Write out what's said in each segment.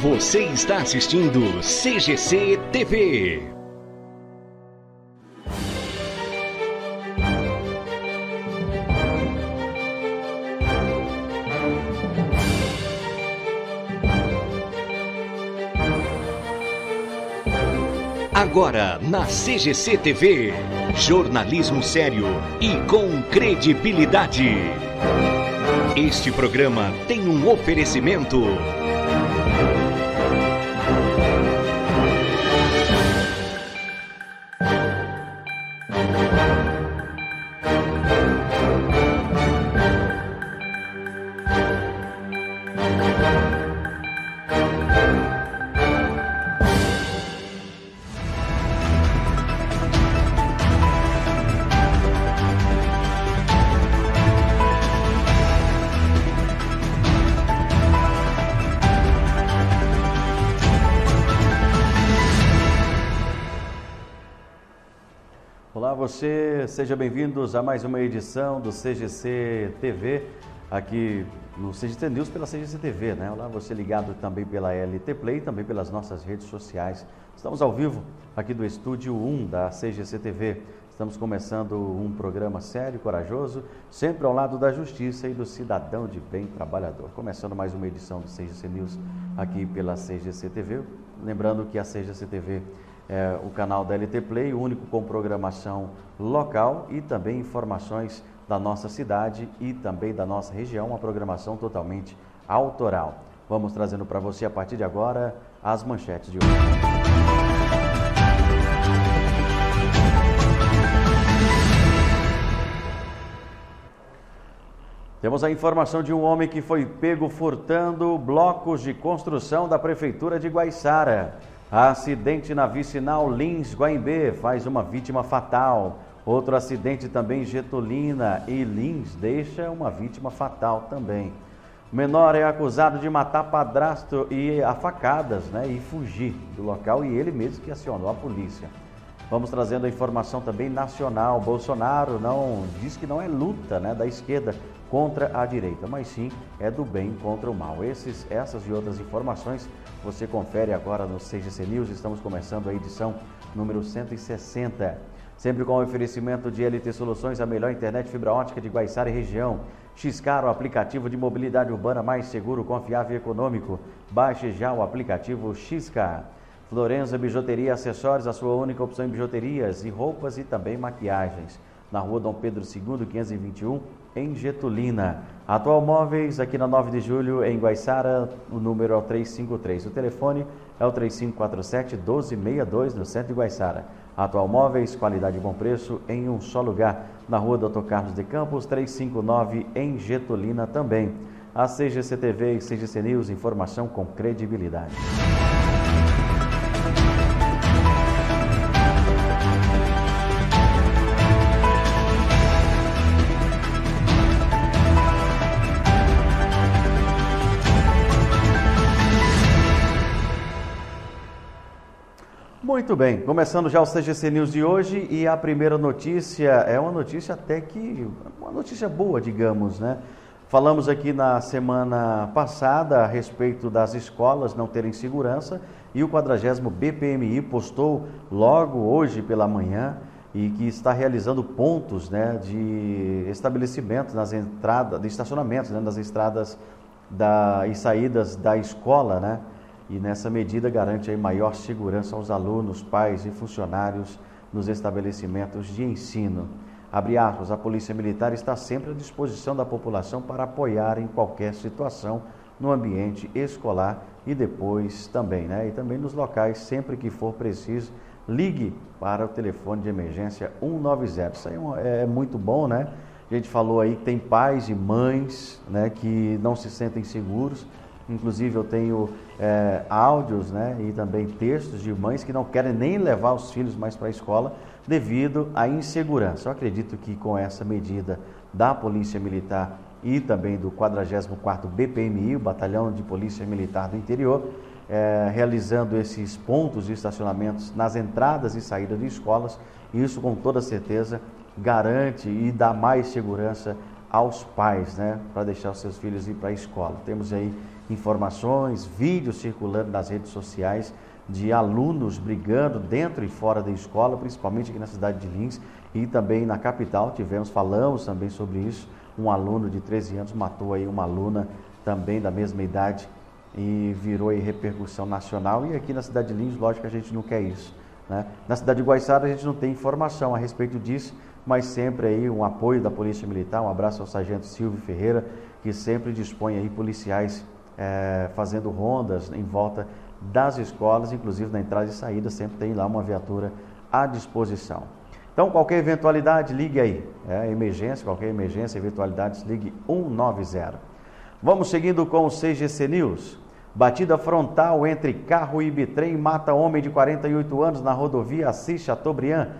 Você está assistindo CGC TV. Agora na CGC TV, jornalismo sério e com credibilidade. Este programa tem um oferecimento. Sejam bem-vindos a mais uma edição do CGC TV, aqui no CGC News pela CGC TV, né? Olá você ligado também pela LT Play, também pelas nossas redes sociais. Estamos ao vivo aqui do estúdio 1 da CGC TV. Estamos começando um programa sério, corajoso, sempre ao lado da justiça e do cidadão de bem trabalhador. Começando mais uma edição do CGC News aqui pela CGC TV. Lembrando que a CGC TV é o canal da LT Play, único com programação local e também informações da nossa cidade e também da nossa região, uma programação totalmente autoral. Vamos trazendo para você a partir de agora as manchetes de hoje. Temos a informação de um homem que foi pego furtando blocos de construção da Prefeitura de Guaiçara. Acidente na vicinal Lins Guaimbê faz uma vítima fatal. Outro acidente também em Getulina e Lins deixa uma vítima fatal também. O menor é acusado de matar padrasto e a facadas né, e fugir do local e ele mesmo que acionou a polícia. Vamos trazendo a informação também nacional. Bolsonaro não diz que não é luta né, da esquerda contra a direita, mas sim é do bem contra o mal. Esses, essas e outras informações você confere agora no CGC News. Estamos começando a edição número 160. Sempre com o oferecimento de LT Soluções, a melhor internet fibra ótica de Guaiçara e região. Xcar, o aplicativo de mobilidade urbana mais seguro, confiável e econômico. Baixe já o aplicativo Xcar. Florença Bijuteria Acessórios, a sua única opção em bijuterias e roupas e também maquiagens. Na rua Dom Pedro II, 521, em Getulina. Atual Móveis, aqui na 9 de julho, em Guaiçara, o número é o 353. O telefone é o 3547-1262, no centro de Guaiçara. Atual Móveis, qualidade e bom preço, em um só lugar. Na rua Dr. Carlos de Campos, 359, em Getulina também. A CGC TV e CGC News, informação com credibilidade. Muito bem, começando já o CGC News de hoje e a primeira notícia é uma notícia até que, uma notícia boa, digamos, né? Falamos aqui na semana passada a respeito das escolas não terem segurança e o 40 BPMI postou logo hoje pela manhã e que está realizando pontos né, de estabelecimentos nas entradas, de estacionamentos né, nas estradas da, e saídas da escola, né? E nessa medida garante maior segurança aos alunos, pais e funcionários nos estabelecimentos de ensino. Abre aspas, a Polícia Militar está sempre à disposição da população para apoiar em qualquer situação no ambiente escolar e depois também, né? E também nos locais, sempre que for preciso, ligue para o telefone de emergência 190. Isso aí é, é muito bom, né? A gente falou aí que tem pais e mães né, que não se sentem seguros Inclusive eu tenho é, áudios né, e também textos de mães que não querem nem levar os filhos mais para a escola devido à insegurança. Eu acredito que com essa medida da Polícia Militar e também do 44º BPMI, o Batalhão de Polícia Militar do Interior, é, realizando esses pontos de estacionamentos nas entradas e saídas de escolas, isso com toda certeza garante e dá mais segurança aos pais, né, para deixar os seus filhos ir para a escola. Temos aí informações, vídeos circulando nas redes sociais de alunos brigando dentro e fora da escola, principalmente aqui na cidade de Lins e também na capital. Tivemos, falamos também sobre isso. Um aluno de 13 anos matou aí uma aluna também da mesma idade e virou aí repercussão nacional. E aqui na cidade de Lins, lógico que a gente não quer isso. Né? Na cidade de Guaiçara a gente não tem informação a respeito disso, mas sempre aí um apoio da Polícia Militar. Um abraço ao Sargento Silvio Ferreira, que sempre dispõe aí policiais é, fazendo rondas em volta das escolas, inclusive na entrada e saída, sempre tem lá uma viatura à disposição. Então, qualquer eventualidade, ligue aí. É, emergência, qualquer emergência, eventualidades, ligue 190. Vamos seguindo com o CGC News. Batida frontal entre carro e bitrem mata homem de 48 anos na rodovia Assis Chateaubriand.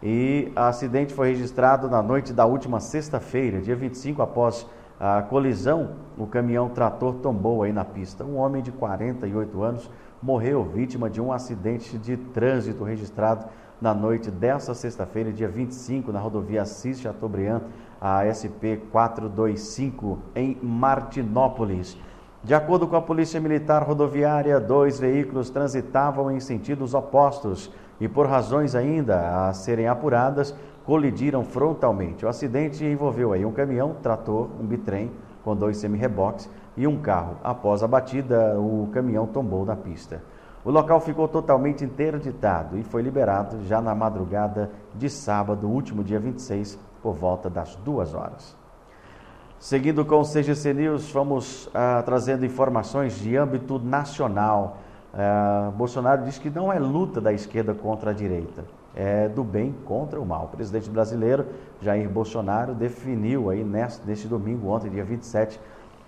E acidente foi registrado na noite da última sexta-feira, dia 25, após a colisão, o caminhão trator tombou aí na pista. Um homem de 48 anos morreu vítima de um acidente de trânsito registrado na noite desta sexta-feira, dia 25, na rodovia Assis Chateaubriand, a SP 425, em Martinópolis. De acordo com a Polícia Militar Rodoviária, dois veículos transitavam em sentidos opostos e, por razões ainda a serem apuradas, colidiram frontalmente. O acidente envolveu aí um caminhão, trator, um bitrem com dois semi-reboques e um carro. Após a batida, o caminhão tombou na pista. O local ficou totalmente interditado e foi liberado já na madrugada de sábado, último dia 26, por volta das duas horas. Seguindo com o CGC News, vamos ah, trazendo informações de âmbito nacional. Ah, Bolsonaro diz que não é luta da esquerda contra a direita, é do bem contra o mal. O presidente brasileiro Jair Bolsonaro definiu aí neste, neste domingo, ontem, dia 27,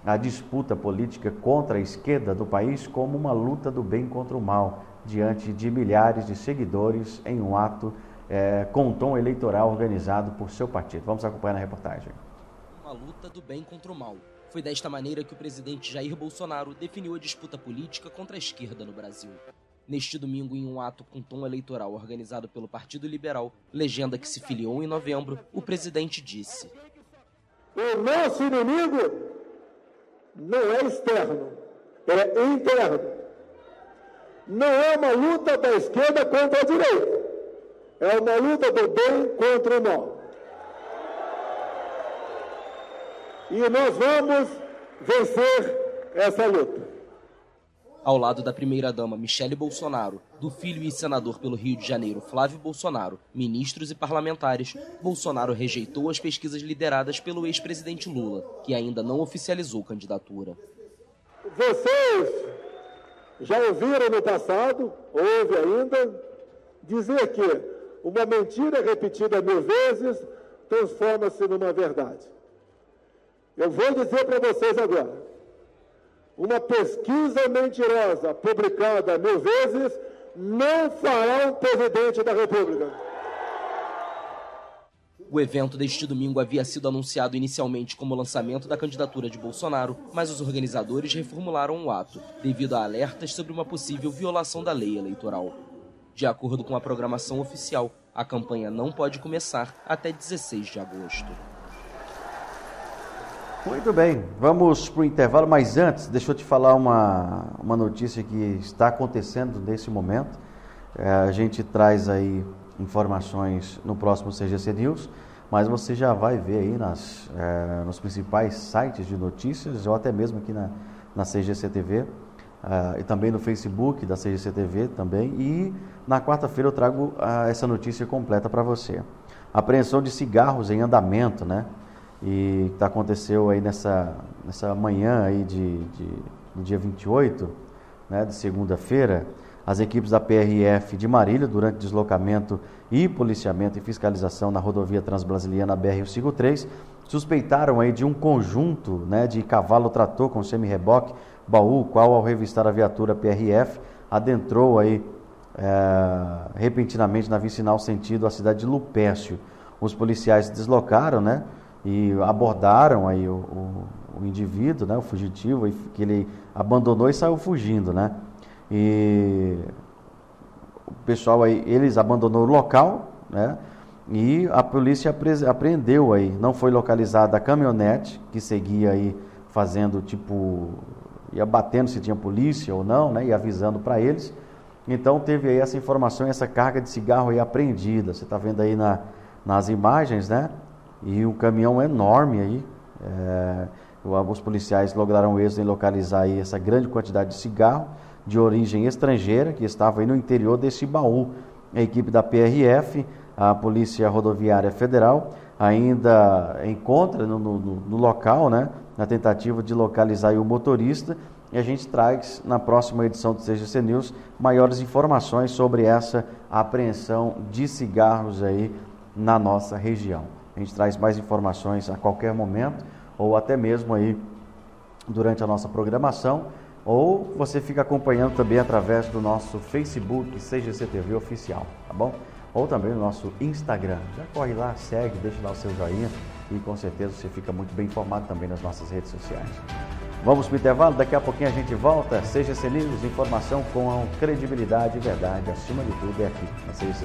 a disputa política contra a esquerda do país como uma luta do bem contra o mal, diante de milhares de seguidores em um ato é, com tom eleitoral organizado por seu partido. Vamos acompanhar na reportagem uma luta do bem contra o mal. Foi desta maneira que o presidente Jair Bolsonaro definiu a disputa política contra a esquerda no Brasil. Neste domingo, em um ato com tom eleitoral organizado pelo Partido Liberal, legenda que se filiou em novembro, o presidente disse: O nosso inimigo não é externo, é interno. Não é uma luta da esquerda contra a direita, é uma luta do bem contra o mal. e nós vamos vencer essa luta. Ao lado da primeira-dama Michele Bolsonaro, do filho e senador pelo Rio de Janeiro Flávio Bolsonaro, ministros e parlamentares, Bolsonaro rejeitou as pesquisas lideradas pelo ex-presidente Lula, que ainda não oficializou candidatura. Vocês já ouviram no passado, ouve ainda, dizer que uma mentira repetida mil vezes transforma-se numa verdade. Eu vou dizer para vocês agora: uma pesquisa mentirosa publicada mil vezes não fará um presidente da República. O evento deste domingo havia sido anunciado inicialmente como lançamento da candidatura de Bolsonaro, mas os organizadores reformularam o ato, devido a alertas sobre uma possível violação da lei eleitoral. De acordo com a programação oficial, a campanha não pode começar até 16 de agosto. Muito bem, vamos para o intervalo, mas antes, deixa eu te falar uma, uma notícia que está acontecendo nesse momento. É, a gente traz aí informações no próximo CGC News, mas você já vai ver aí nas, é, nos principais sites de notícias, ou até mesmo aqui na, na CGC TV, é, e também no Facebook da CGC TV também. E na quarta-feira eu trago uh, essa notícia completa para você. Apreensão de cigarros em andamento, né? E que aconteceu aí nessa, nessa manhã aí de, de, do dia 28, né, de segunda-feira, as equipes da PRF de Marília, durante deslocamento e policiamento e fiscalização na rodovia transbrasiliana BR-153, suspeitaram aí de um conjunto né, de cavalo-trator com semi-reboque, baú, qual ao revistar a viatura PRF, adentrou aí é, repentinamente na vicinal sentido a cidade de Lupécio. Os policiais se deslocaram, né? E abordaram aí o, o, o indivíduo, né, o fugitivo, que ele abandonou e saiu fugindo, né? E o pessoal aí, eles abandonou o local, né? e a polícia apreendeu aí, não foi localizada a caminhonete que seguia aí fazendo tipo ia batendo se tinha polícia ou não, né, e avisando para eles. Então teve aí essa informação, essa carga de cigarro aí apreendida. Você está vendo aí na, nas imagens, né? E um caminhão enorme aí. É, os policiais lograram êxito em localizar aí essa grande quantidade de cigarro de origem estrangeira que estava aí no interior desse baú. A equipe da PRF, a Polícia Rodoviária Federal, ainda encontra no, no, no local, né? Na tentativa de localizar o motorista e a gente traz na próxima edição do CGC News maiores informações sobre essa apreensão de cigarros aí na nossa região. A gente traz mais informações a qualquer momento ou até mesmo aí durante a nossa programação ou você fica acompanhando também através do nosso Facebook CGC TV oficial, tá bom? Ou também no nosso Instagram. Já corre lá, segue, deixa lá o seu joinha e com certeza você fica muito bem informado também nas nossas redes sociais. Vamos para o intervalo, daqui a pouquinho a gente volta. Seja News, informação com credibilidade e verdade, acima de tudo, é aqui na CGC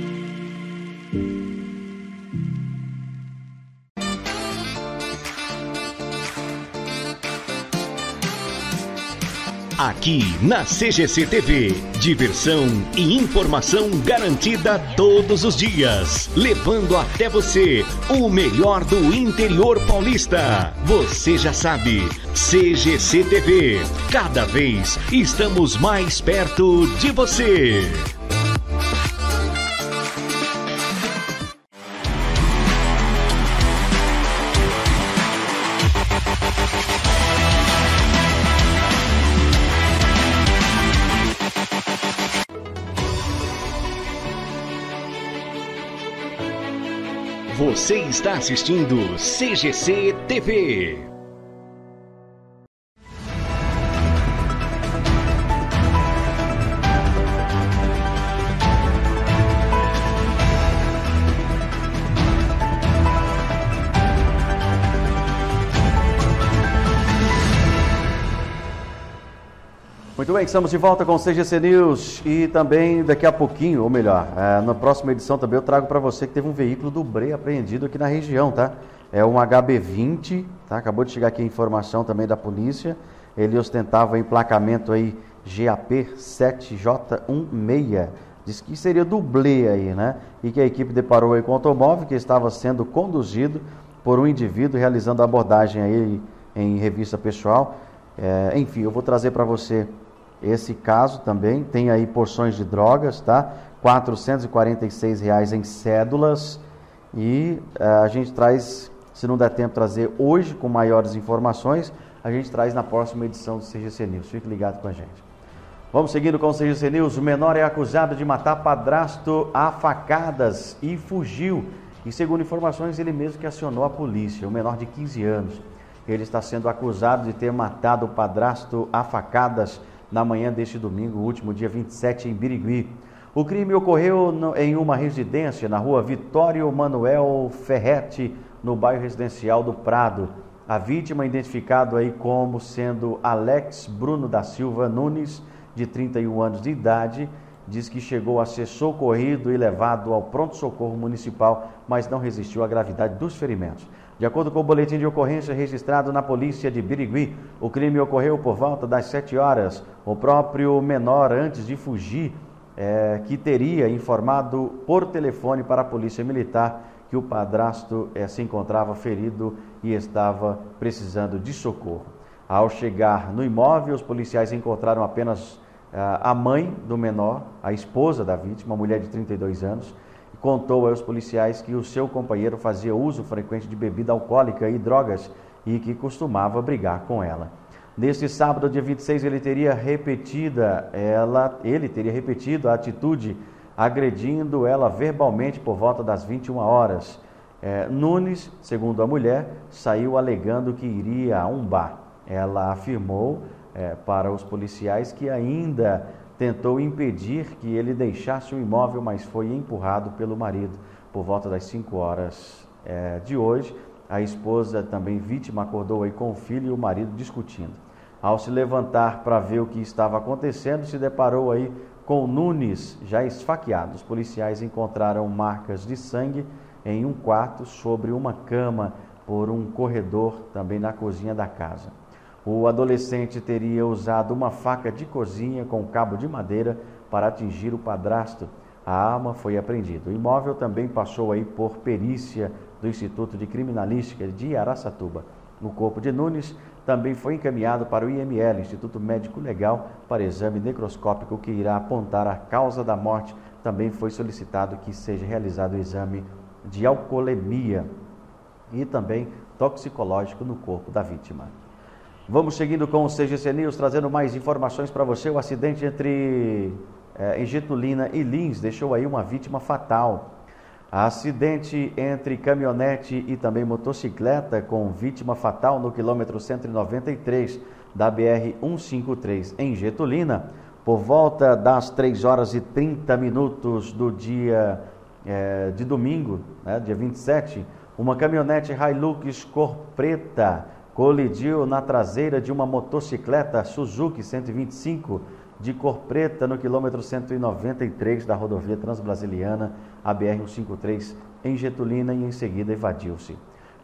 Aqui na CGC TV, diversão e informação garantida todos os dias, levando até você o melhor do interior paulista. Você já sabe, CGC TV, cada vez estamos mais perto de você. Está assistindo CGC TV. Muito bem, estamos de volta com o CGC News e também daqui a pouquinho, ou melhor, é, na próxima edição também eu trago para você que teve um veículo do apreendido aqui na região, tá? É um HB20, tá? Acabou de chegar aqui a informação também da polícia. Ele ostentava emplacamento aí GAP 7J16. Diz que seria dublê aí, né? E que a equipe deparou aí com o automóvel que estava sendo conduzido por um indivíduo realizando abordagem aí em revista pessoal. É, enfim, eu vou trazer para você esse caso também. Tem aí porções de drogas, tá? R$ reais em cédulas. E uh, a gente traz, se não der tempo trazer hoje com maiores informações, a gente traz na próxima edição do CGC News. Fique ligado com a gente. Vamos seguindo com o CGC News. O menor é acusado de matar padrasto a facadas e fugiu. E segundo informações, ele mesmo que acionou a polícia, o menor de 15 anos. Ele está sendo acusado de ter matado o padrasto a facadas na manhã deste domingo, último dia 27, em Birigui. O crime ocorreu em uma residência na rua Vitório Manuel Ferretti, no bairro residencial do Prado. A vítima, identificado aí como sendo Alex Bruno da Silva Nunes, de 31 anos de idade, diz que chegou a ser socorrido e levado ao pronto-socorro municipal, mas não resistiu à gravidade dos ferimentos. De acordo com o boletim de ocorrência registrado na polícia de Birigui, o crime ocorreu por volta das 7 horas. O próprio menor, antes de fugir, é, que teria informado por telefone para a polícia militar que o padrasto é, se encontrava ferido e estava precisando de socorro. Ao chegar no imóvel, os policiais encontraram apenas a mãe do menor, a esposa da vítima, uma mulher de 32 anos, contou aos policiais que o seu companheiro fazia uso frequente de bebida alcoólica e drogas e que costumava brigar com ela. Neste sábado, dia 26, ele teria repetida ela, ele teria repetido a atitude agredindo ela verbalmente por volta das 21 horas. É, Nunes, segundo a mulher, saiu alegando que iria a um bar. Ela afirmou é, para os policiais que ainda tentou impedir que ele deixasse o imóvel, mas foi empurrado pelo marido por volta das 5 horas é, de hoje. A esposa, também vítima, acordou aí com o filho e o marido discutindo. Ao se levantar para ver o que estava acontecendo, se deparou aí com Nunes já esfaqueado. Os policiais encontraram marcas de sangue em um quarto sobre uma cama por um corredor também na cozinha da casa. O adolescente teria usado uma faca de cozinha com cabo de madeira para atingir o padrasto. A arma foi apreendida. O imóvel também passou aí por perícia do Instituto de Criminalística de Araçatuba. O corpo de Nunes também foi encaminhado para o IML, Instituto Médico Legal, para exame necroscópico que irá apontar a causa da morte. Também foi solicitado que seja realizado o exame de alcoolemia e também toxicológico no corpo da vítima. Vamos seguindo com o CGC News, trazendo mais informações para você. O acidente entre é, e Lins deixou aí uma vítima fatal. Acidente entre caminhonete e também motocicleta com vítima fatal no quilômetro 193 da BR-153 em Getulina, por volta das 3 horas e 30 minutos do dia é, de domingo, né, dia 27, uma caminhonete Hilux cor preta colidiu na traseira de uma motocicleta Suzuki 125 de cor preta no quilômetro 193 da rodovia transbrasiliana, a BR-153, em Getulina e em seguida evadiu-se.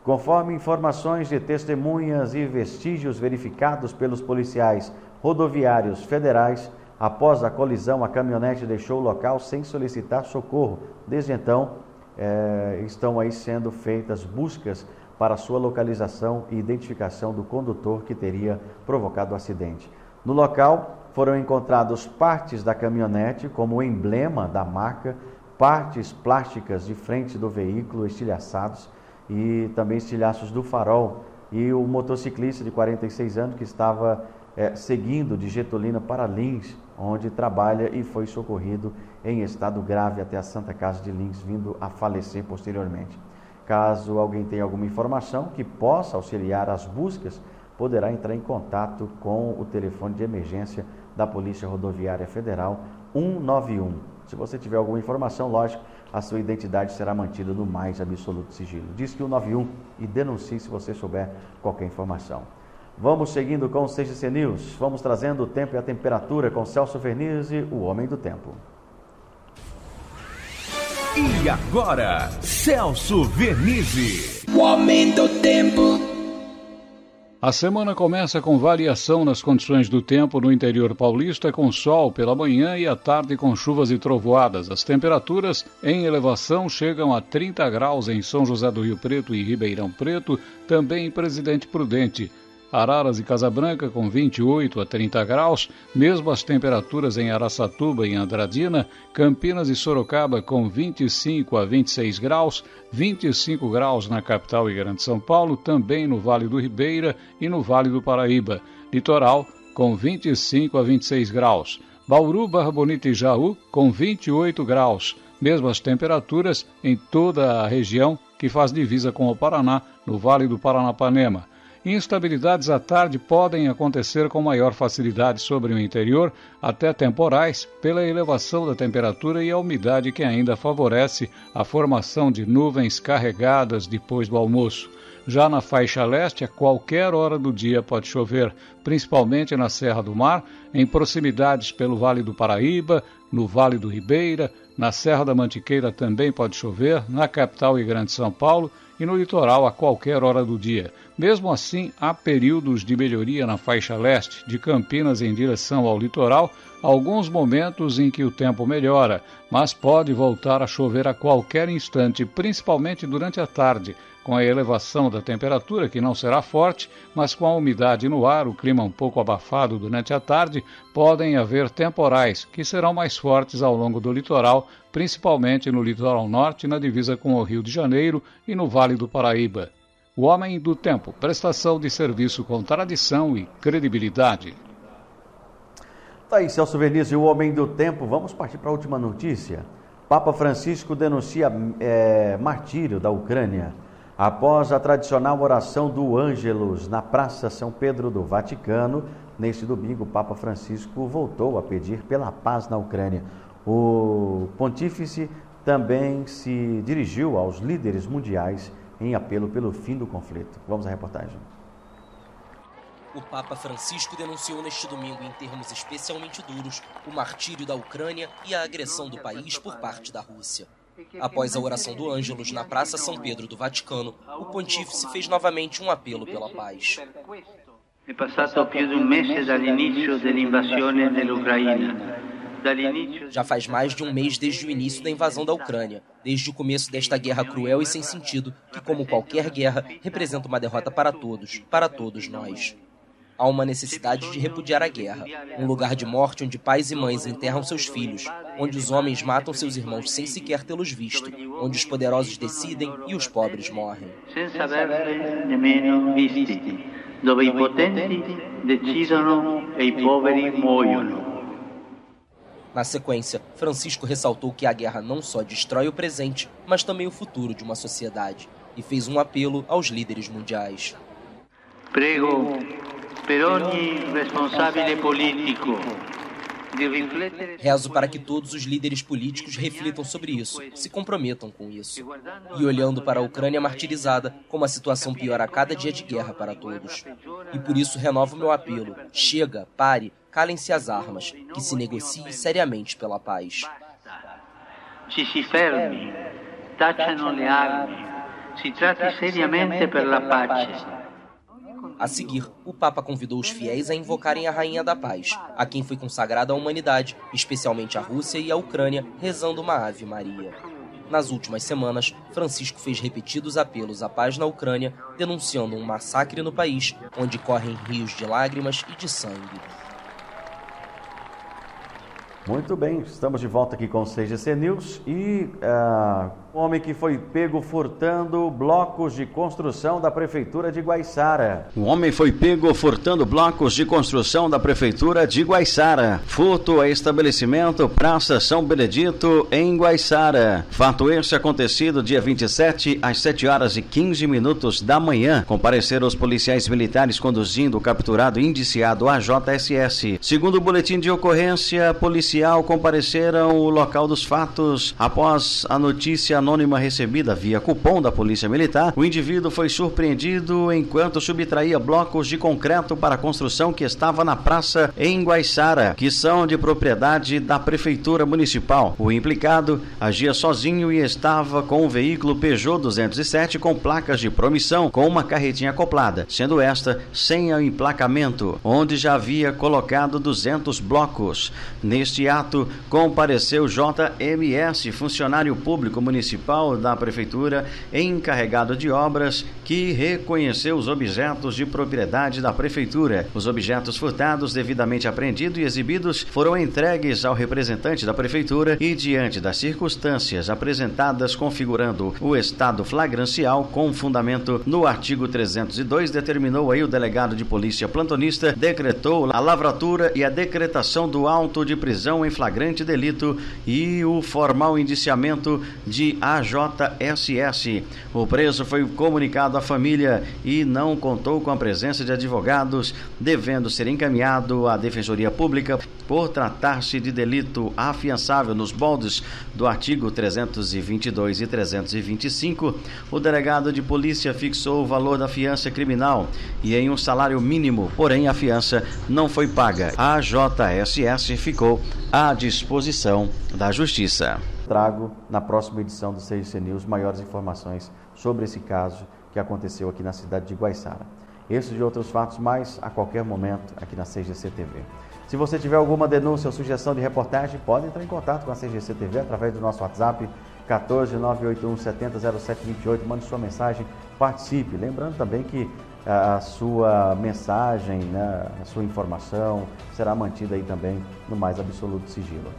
Conforme informações de testemunhas e vestígios verificados pelos policiais rodoviários federais, após a colisão, a caminhonete deixou o local sem solicitar socorro. Desde então, é, estão aí sendo feitas buscas para sua localização e identificação do condutor que teria provocado o acidente. No local, foram encontrados partes da caminhonete como emblema da marca, partes plásticas de frente do veículo estilhaçados e também estilhaços do farol. E o motociclista de 46 anos que estava é, seguindo de Getulina para Lins, onde trabalha e foi socorrido em estado grave até a Santa Casa de Lins, vindo a falecer posteriormente. Caso alguém tenha alguma informação que possa auxiliar as buscas, poderá entrar em contato com o telefone de emergência da Polícia Rodoviária Federal 191. Se você tiver alguma informação, lógico, a sua identidade será mantida no mais absoluto sigilo. Diz que o 91 e denuncie se você souber qualquer informação. Vamos seguindo com o CGC News. Vamos trazendo o tempo e a temperatura com Celso Vernizzi, o Homem do Tempo. E agora, Celso Vernizzi. O Homem do Tempo. A semana começa com variação nas condições do tempo no interior paulista, com sol pela manhã e à tarde com chuvas e trovoadas. As temperaturas em elevação chegam a 30 graus em São José do Rio Preto e Ribeirão Preto, também em Presidente Prudente. Araras e Casabranca com 28 a 30 graus, mesmo as temperaturas em Araçatuba e Andradina, Campinas e Sorocaba com 25 a 26 graus, 25 graus na capital e Grande São Paulo, também no Vale do Ribeira e no Vale do Paraíba. Litoral com 25 a 26 graus. Bauru, Barra Bonita e Jaú com 28 graus. Mesmas temperaturas em toda a região que faz divisa com o Paraná, no Vale do Paranapanema. Instabilidades à tarde podem acontecer com maior facilidade sobre o interior, até temporais, pela elevação da temperatura e a umidade que ainda favorece a formação de nuvens carregadas depois do almoço. Já na faixa leste, a qualquer hora do dia pode chover, principalmente na Serra do Mar, em proximidades pelo Vale do Paraíba, no Vale do Ribeira, na Serra da Mantiqueira também pode chover, na capital e Grande São Paulo e no litoral a qualquer hora do dia. Mesmo assim, há períodos de melhoria na faixa leste, de Campinas em direção ao litoral, alguns momentos em que o tempo melhora, mas pode voltar a chover a qualquer instante, principalmente durante a tarde, com a elevação da temperatura, que não será forte, mas com a umidade no ar, o clima um pouco abafado durante a tarde, podem haver temporais, que serão mais fortes ao longo do litoral, principalmente no litoral norte, na divisa com o Rio de Janeiro e no Vale do Paraíba. O Homem do Tempo, prestação de serviço com tradição e credibilidade. Tá aí, Celso Veniz e o Homem do Tempo. Vamos partir para a última notícia. Papa Francisco denuncia é, martírio da Ucrânia. Após a tradicional oração do Ângelus na Praça São Pedro do Vaticano, neste domingo, o Papa Francisco voltou a pedir pela paz na Ucrânia. O pontífice também se dirigiu aos líderes mundiais em apelo pelo fim do conflito. Vamos à reportagem. O Papa Francisco denunciou neste domingo, em termos especialmente duros, o martírio da Ucrânia e a agressão do país por parte da Rússia. Após a oração do Ângelus na Praça São Pedro do Vaticano, o pontífice fez novamente um apelo pela paz. É passato più di un mese dall'inizio dell'invasione dell'Ucraina. Já faz mais de um mês desde o início da invasão da Ucrânia, desde o começo desta guerra cruel e sem sentido, que, como qualquer guerra, representa uma derrota para todos, para todos nós. Há uma necessidade de repudiar a guerra, um lugar de morte onde pais e mães enterram seus filhos, onde os homens matam seus irmãos sem sequer tê-los visto, onde os poderosos decidem e os pobres morrem. Senza averli nemmeno visti, dove i potenti decidono e i poveri muoiono. Na sequência, Francisco ressaltou que a guerra não só destrói o presente, mas também o futuro de uma sociedade, e fez um apelo aos líderes mundiais. Prego per ogni responsabile politico Rezo para que todos os líderes políticos reflitam sobre isso, se comprometam com isso. E olhando para a Ucrânia martirizada, como a situação piora a cada dia de guerra para todos. E por isso renovo meu apelo: chega, pare, calem-se as armas, que se negocie seriamente pela paz. Ci si fermi, tacciano le armi, si tratti seriamente per la pace. A seguir, o Papa convidou os fiéis a invocarem a Rainha da Paz, a quem foi consagrada a humanidade, especialmente a Rússia e a Ucrânia, rezando uma Ave Maria. Nas últimas semanas, Francisco fez repetidos apelos à paz na Ucrânia, denunciando um massacre no país, onde correm rios de lágrimas e de sangue. Muito bem, estamos de volta aqui com o CGC News e uh, homem que foi pego furtando blocos de construção da Prefeitura de Guaiçara. Um homem foi pego furtando blocos de construção da Prefeitura de Guaiçara. Furto a estabelecimento Praça São Benedito, em Guaiçara. Fato esse acontecido dia 27, às 7 horas e 15 minutos da manhã. Compareceram os policiais militares conduzindo o capturado indiciado AJSS. Segundo o boletim de ocorrência policial, compareceram o local dos fatos após a notícia anônima recebida via cupom da Polícia Militar, o indivíduo foi surpreendido enquanto subtraía blocos de concreto para a construção que estava na praça em Guaiçara, que são de propriedade da Prefeitura Municipal. O implicado agia sozinho e estava com um veículo Peugeot 207 com placas de promissão com uma carretinha acoplada, sendo esta sem o emplacamento, onde já havia colocado 200 blocos. Neste ato, compareceu JMS, funcionário público municipal municipal da prefeitura encarregado de obras que reconheceu os objetos de propriedade da prefeitura. Os objetos furtados devidamente apreendidos e exibidos foram entregues ao representante da prefeitura e diante das circunstâncias apresentadas configurando o estado flagrancial com fundamento no artigo 302 determinou aí o delegado de polícia plantonista decretou a lavratura e a decretação do auto de prisão em flagrante delito e o formal indiciamento de AJSS. O preso foi comunicado à família e não contou com a presença de advogados, devendo ser encaminhado à Defensoria Pública por tratar-se de delito afiançável nos moldes do artigo 322 e 325. O delegado de polícia fixou o valor da fiança criminal e em um salário mínimo, porém a fiança não foi paga. A JSS ficou à disposição da Justiça trago na próxima edição do CIC News maiores informações sobre esse caso que aconteceu aqui na cidade de Guaiçara. Esses e outros fatos mais a qualquer momento aqui na CGC TV. Se você tiver alguma denúncia ou sugestão de reportagem, pode entrar em contato com a CGC TV através do nosso WhatsApp 14 981 70 0728. Mande sua mensagem, participe. Lembrando também que a sua mensagem, né, a sua informação será mantida aí também no mais absoluto sigilo.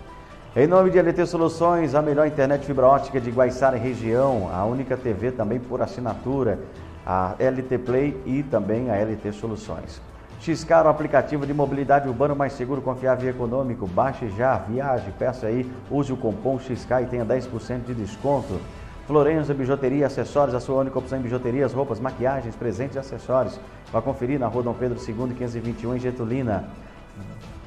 Em nome de LT Soluções, a melhor internet fibra ótica de Guaiçara e região, a única TV também por assinatura, a LT Play e também a LT Soluções. Xcar, o aplicativo de mobilidade urbana mais seguro, confiável e econômico. Baixe já, viaje, peça aí, use o cupom XK e tenha 10% de desconto. Florença Bijuteria Acessórios, a sua única opção em bijuterias, roupas, maquiagens, presentes e acessórios. Vá conferir na Rua Dom Pedro II, 521, em Getulina.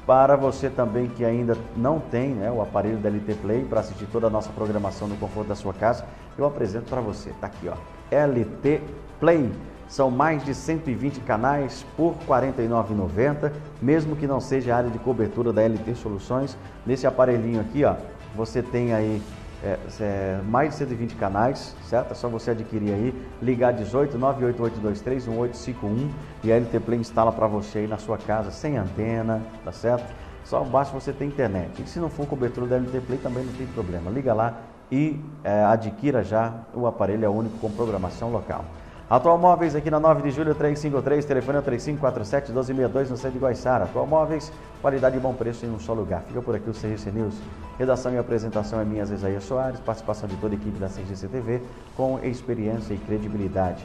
Para você também que ainda não tem né, o aparelho da LT Play para assistir toda a nossa programação no conforto da sua casa, eu apresento para você. Está aqui, ó, LT Play. São mais de 120 canais por R$ 49,90, mesmo que não seja a área de cobertura da LT Soluções. Nesse aparelhinho aqui, ó, você tem aí é, é, mais de 120 canais, certo? É só você adquirir aí, ligar 18 98823 1851 e a LT Play instala para você aí na sua casa sem antena, tá certo? Só basta você ter internet. E se não for cobertura da LT Play também não tem problema. Liga lá e é, adquira já o aparelho é único com programação local. Atual Móveis aqui na 9 de julho 353, telefone é 3547 1262 no centro de Guaiçara. Atual Móveis, qualidade e bom preço em um só lugar. Fica por aqui o CGC News. Redação e apresentação é minha, Isaías Soares, participação de toda a equipe da CGC TV com experiência e credibilidade.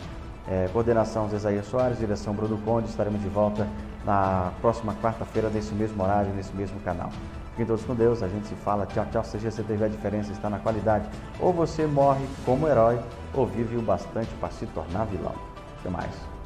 É, coordenação Zezaia Soares, direção Bruno Conde. Estaremos de volta na próxima quarta-feira, nesse mesmo horário, nesse mesmo canal. Fiquem todos com Deus, a gente se fala. Tchau, tchau. CGC TV, a diferença está na qualidade. Ou você morre como herói, ou bastante para se tornar vilão. Até mais.